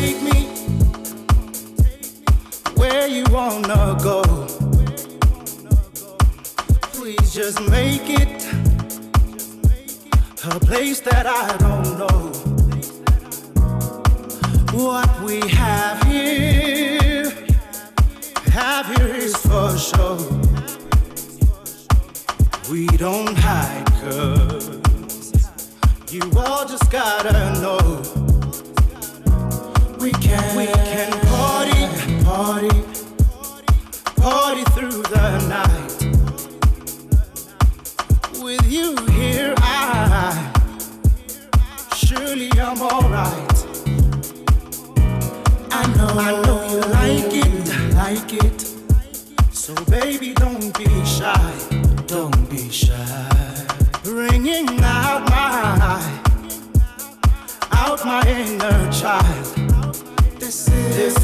take me where you wanna go. Please just make it a place that I don't know. What we have here, have here is for sure. We don't hide, cause you all just gotta know. We can, party, party, party through the night. With you here, I surely I'm alright. I know, I know you like it, like it. So baby, don't be shy, don't be shy. Bringing out my, out my inner child.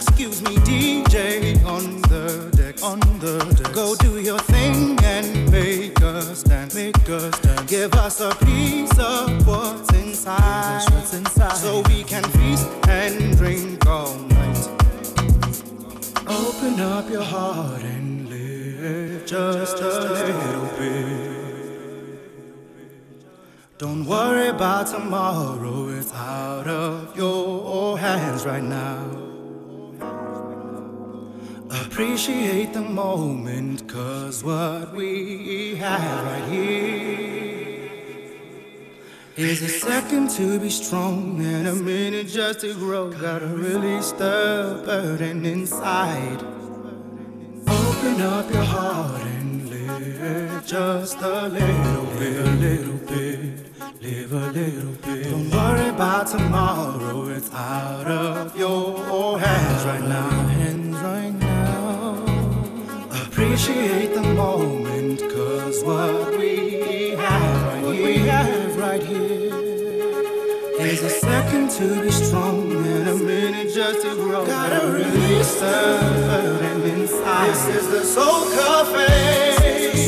Excuse me, DJ on the deck, on the deck. Go do your thing and make us dance, make us dance. Give us a piece of what's inside, what's inside, so we can feast and drink all night. Open up your heart and live just a little bit. Don't worry about tomorrow, it's out of your hands right now. Appreciate the moment, cause what we have right here is a second to be strong and a minute just to grow. Gotta release the burden inside. Open up your heart and live just a little bit, a little bit, live a little bit. Don't worry about tomorrow, it's out of your hands right now, hands right now. Appreciate the moment, cause what we have right what we have right here is a second to be strong and a minute just to grow. Gotta release the burden inside. This is the. Soul Cafe.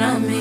Maradona me.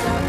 Lean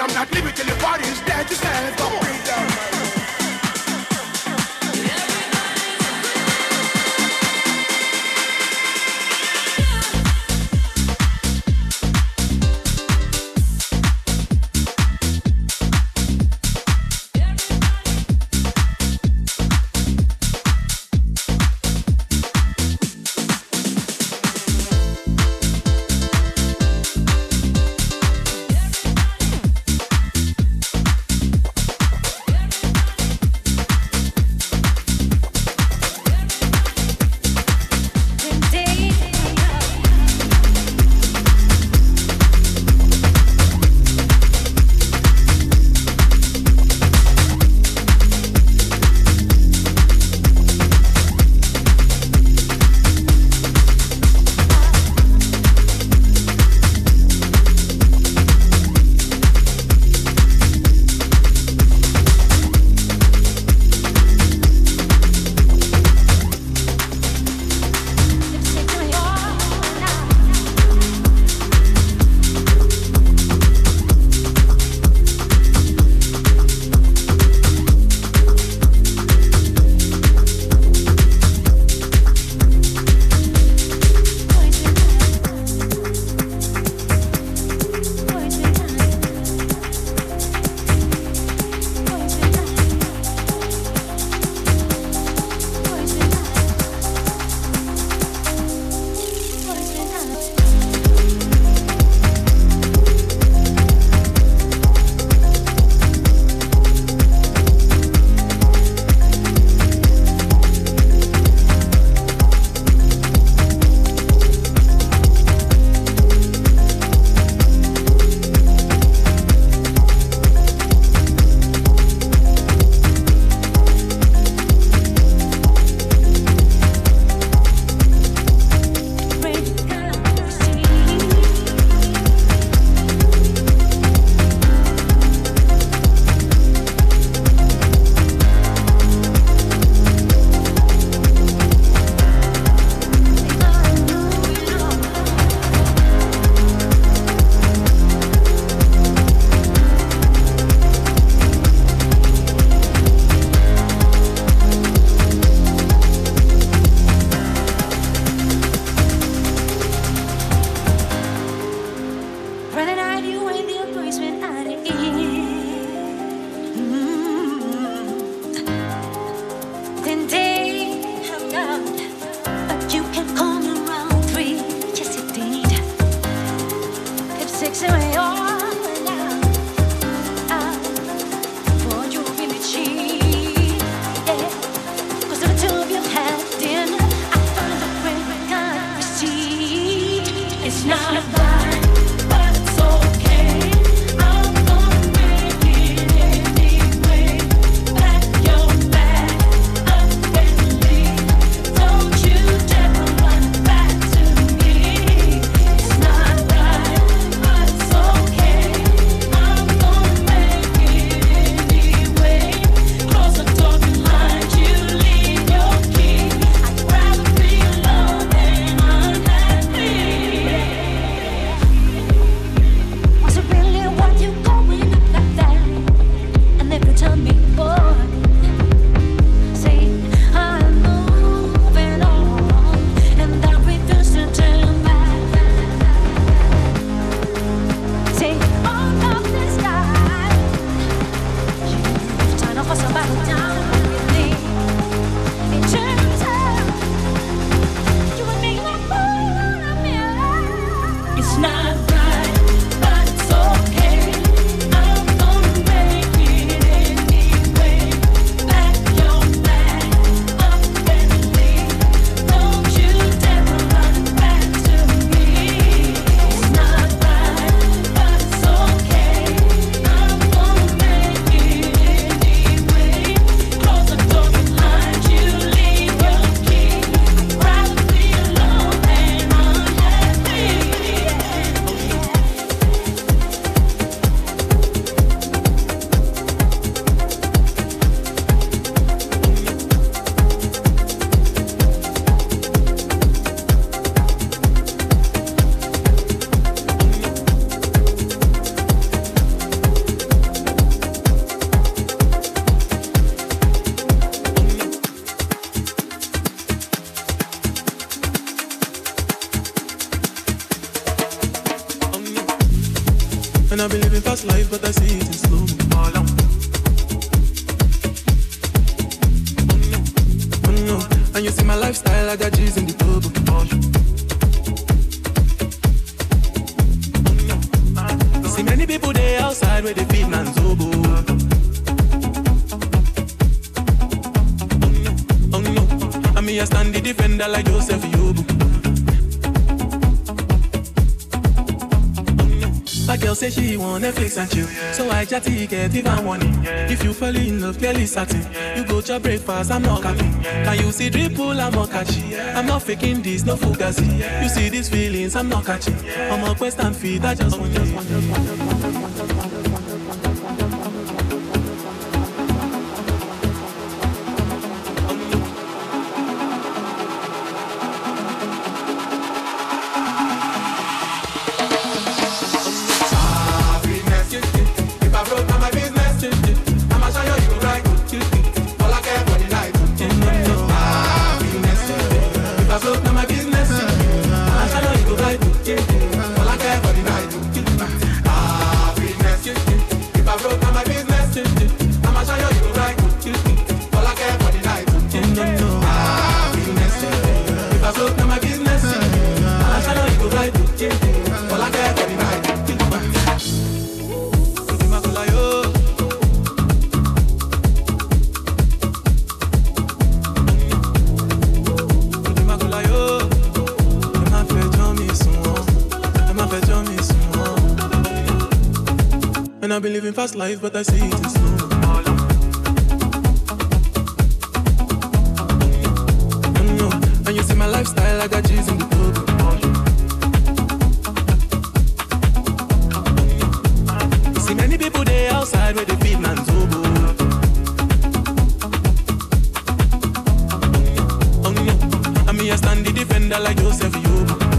I'm not leaving till the party's dead to stand. Ticket even warning. If you fall in love, clearly certain. You go to breakfast, I'm not capping. Can you see dripple, I'm not catching. I'm not faking this, no fugazi. You see these feelings, I'm not catching. I'm a quest and feed, I just want you. Fast life, but I see it is slow. Mm, and you see my lifestyle, I got G's in the club. You see many people there outside where they feed man's oboe. Oh no, and me I stand the defender like Joseph Yobo.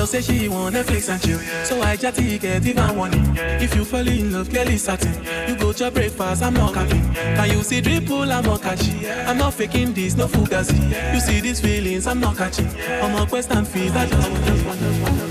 Girl say she want Netflix and chill. So I just get even warning. If you fall in love, clearly certain. You go to breakfast, I'm not capping. Can you see dripple, I'm not catching. I'm not faking this, no fugazi. You see these feelings, I'm not catching. I'm not quest and feed, I just want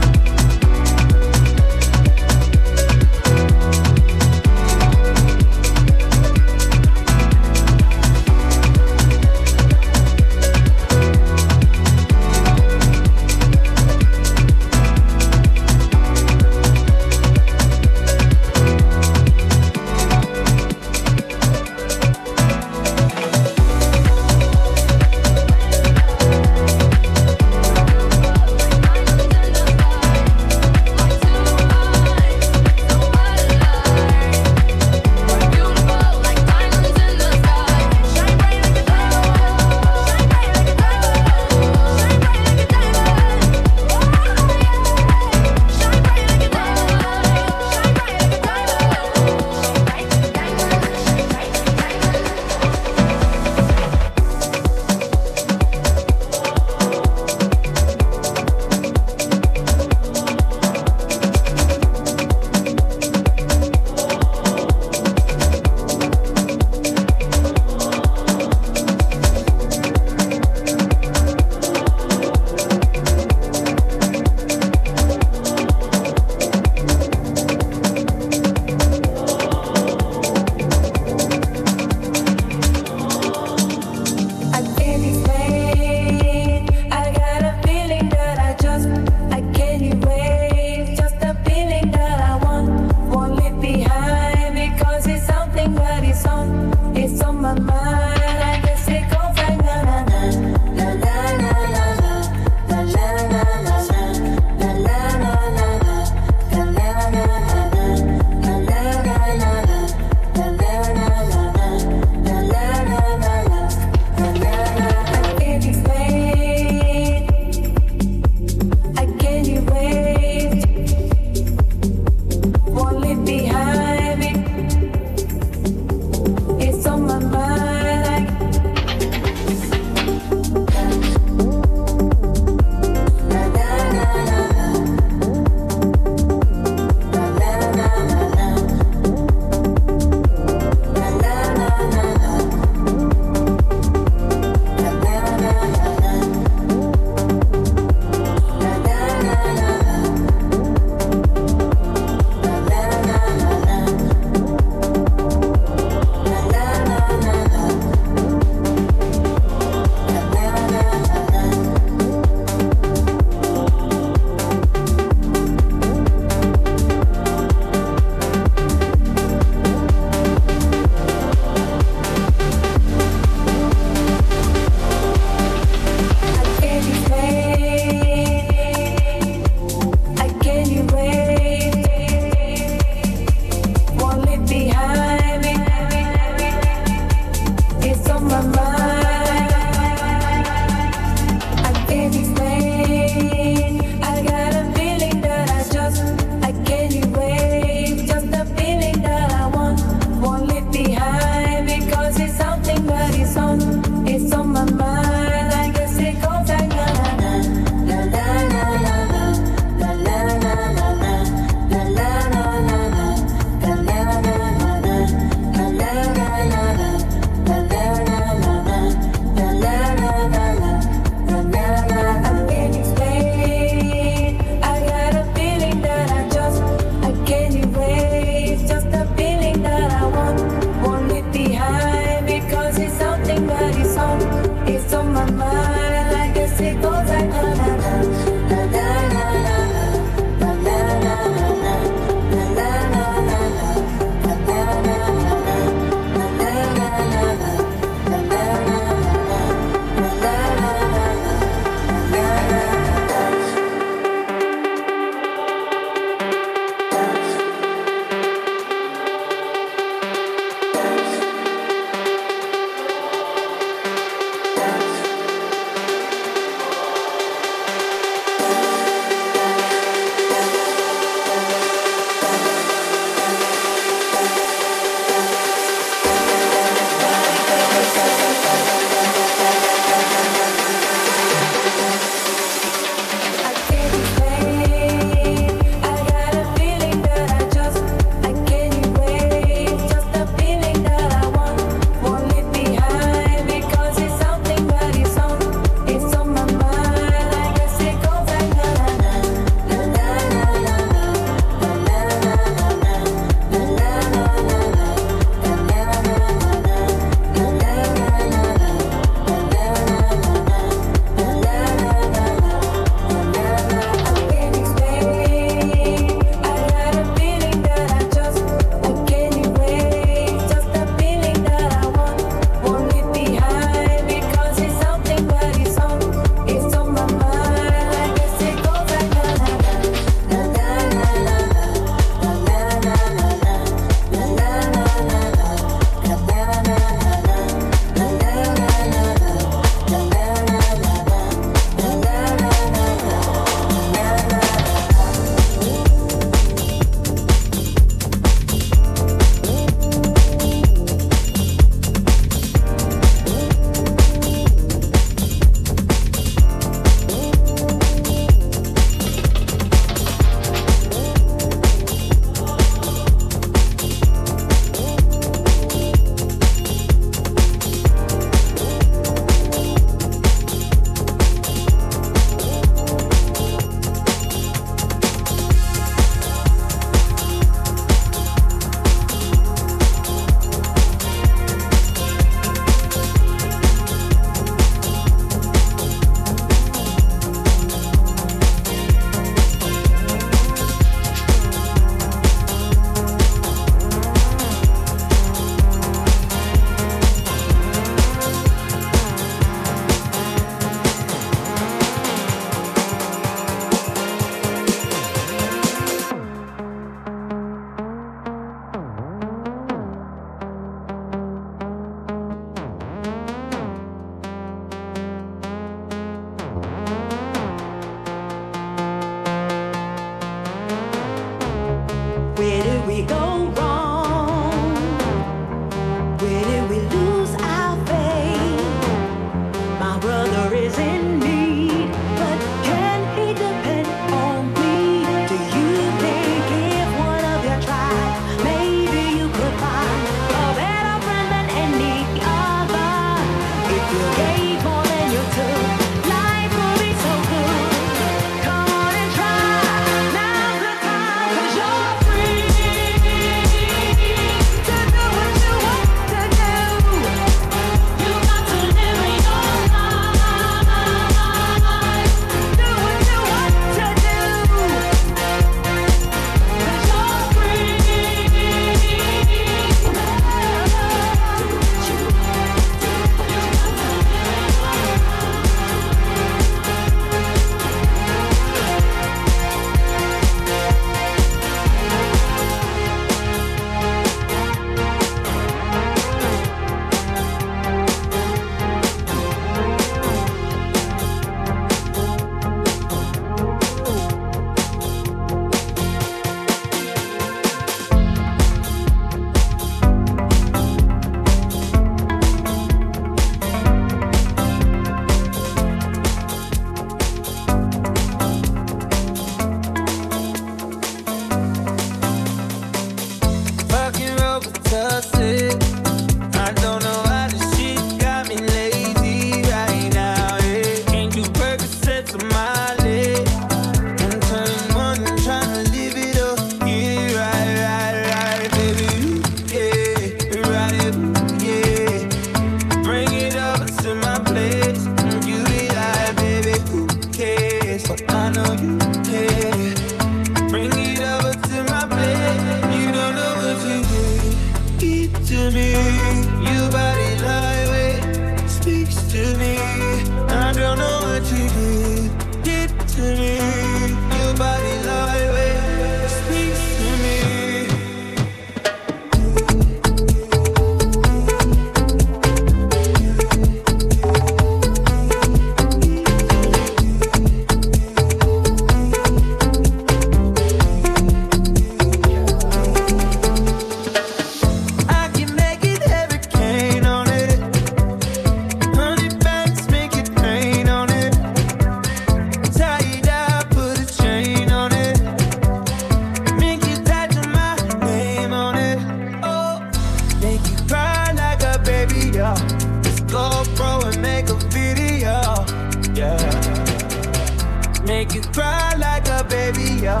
make you cry like a baby, yeah.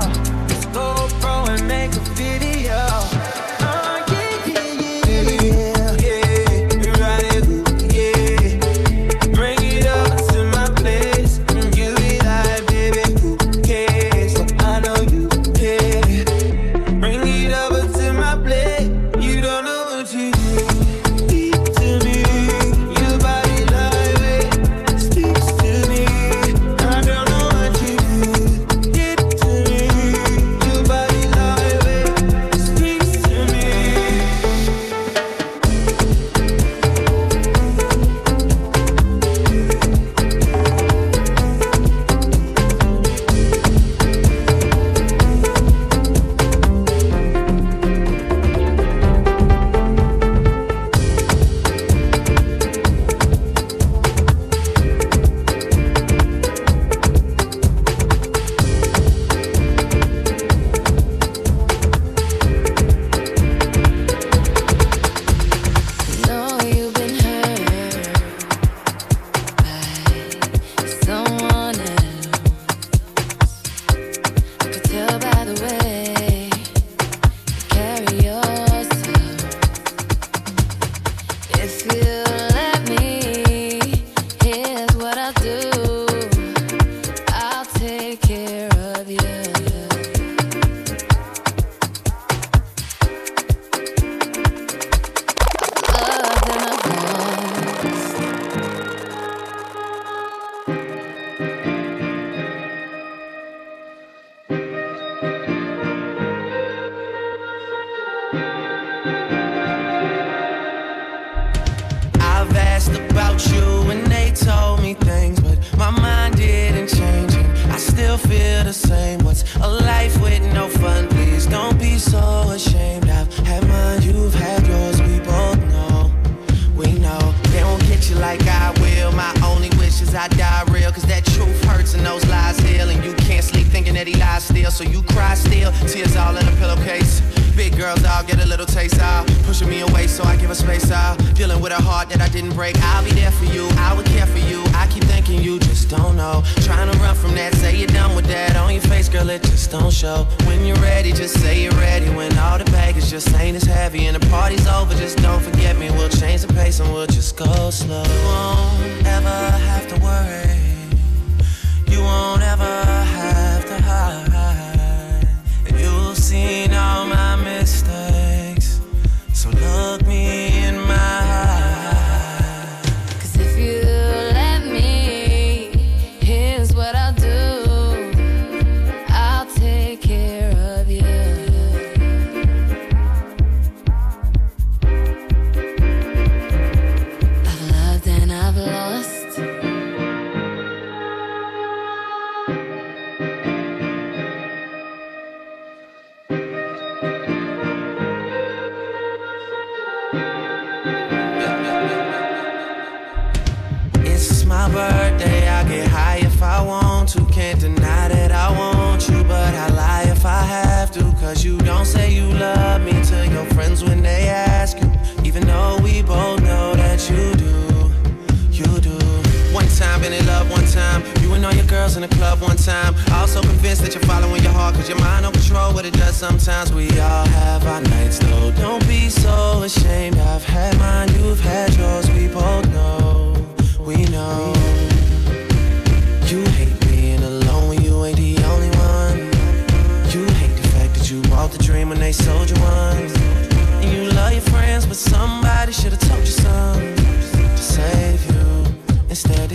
Go pro and make a video. still, so you cry still. Tears all in a pillowcase. Big girls all get a little taste out. Pushing me away so I give a space out. Dealing with a heart that I didn't break. I'll be there for you. I would care for you. I keep thinking you just don't know. Trying to run from that. Say you're done with that. On your face, girl, it just don't show. When you're ready, just say you're ready. When all the baggage just ain't as heavy and the party's over, just don't forget me. We'll change the pace and we'll just go slow. You won't ever have to worry. You won't ever have seen all my mistakes. been in love one time. You and all your girls in the club one time. Also convinced that you're following your heart Cause your mind don't control what it does sometimes. We all have our nights though. Don't be so ashamed. I've had mine, you've had yours. We both know, we know. You hate being alone when you ain't the only one. You hate the fact that you bought the dream when they sold you one And you love your friends but somebody should've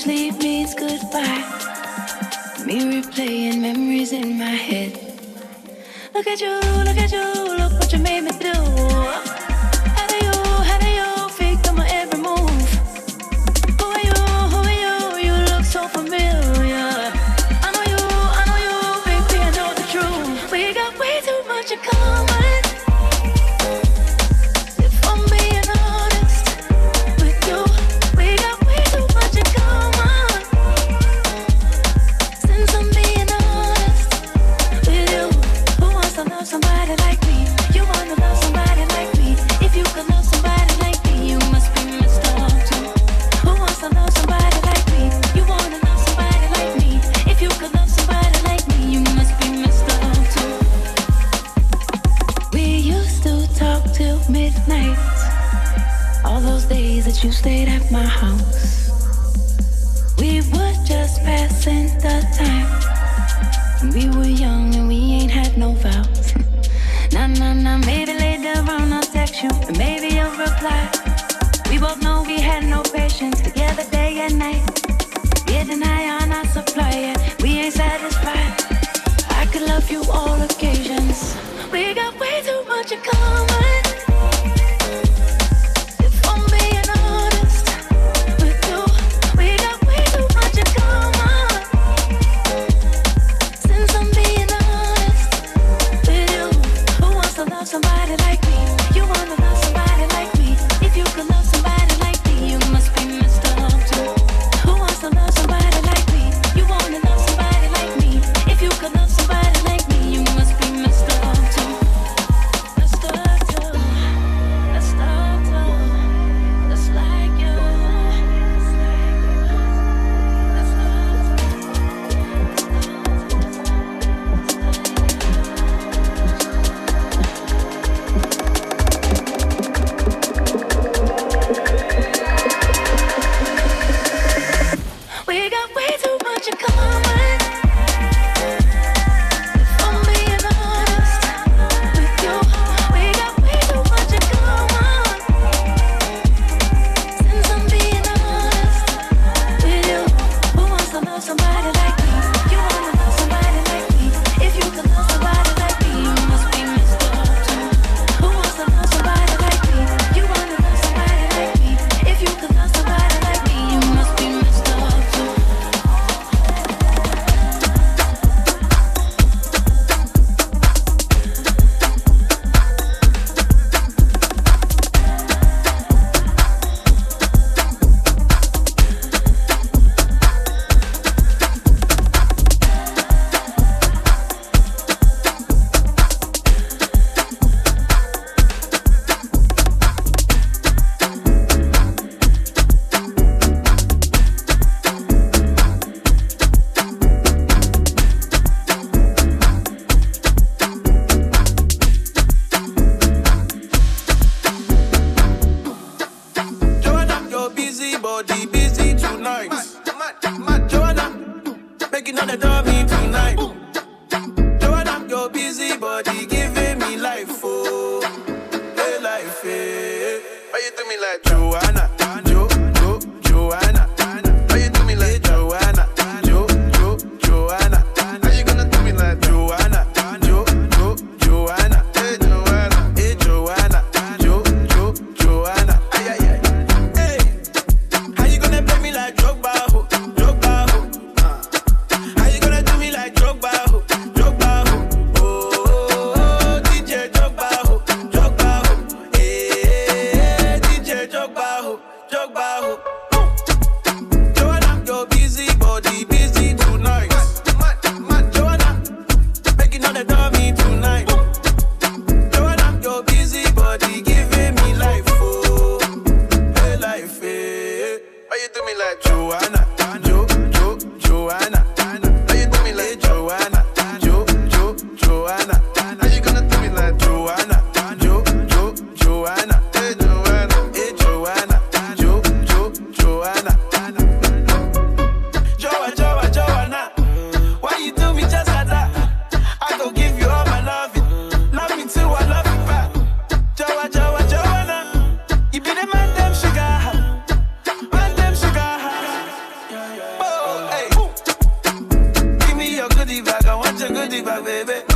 Usually means goodbye. Me replaying memories in my head. Look at you, look at you, look what you made me baby.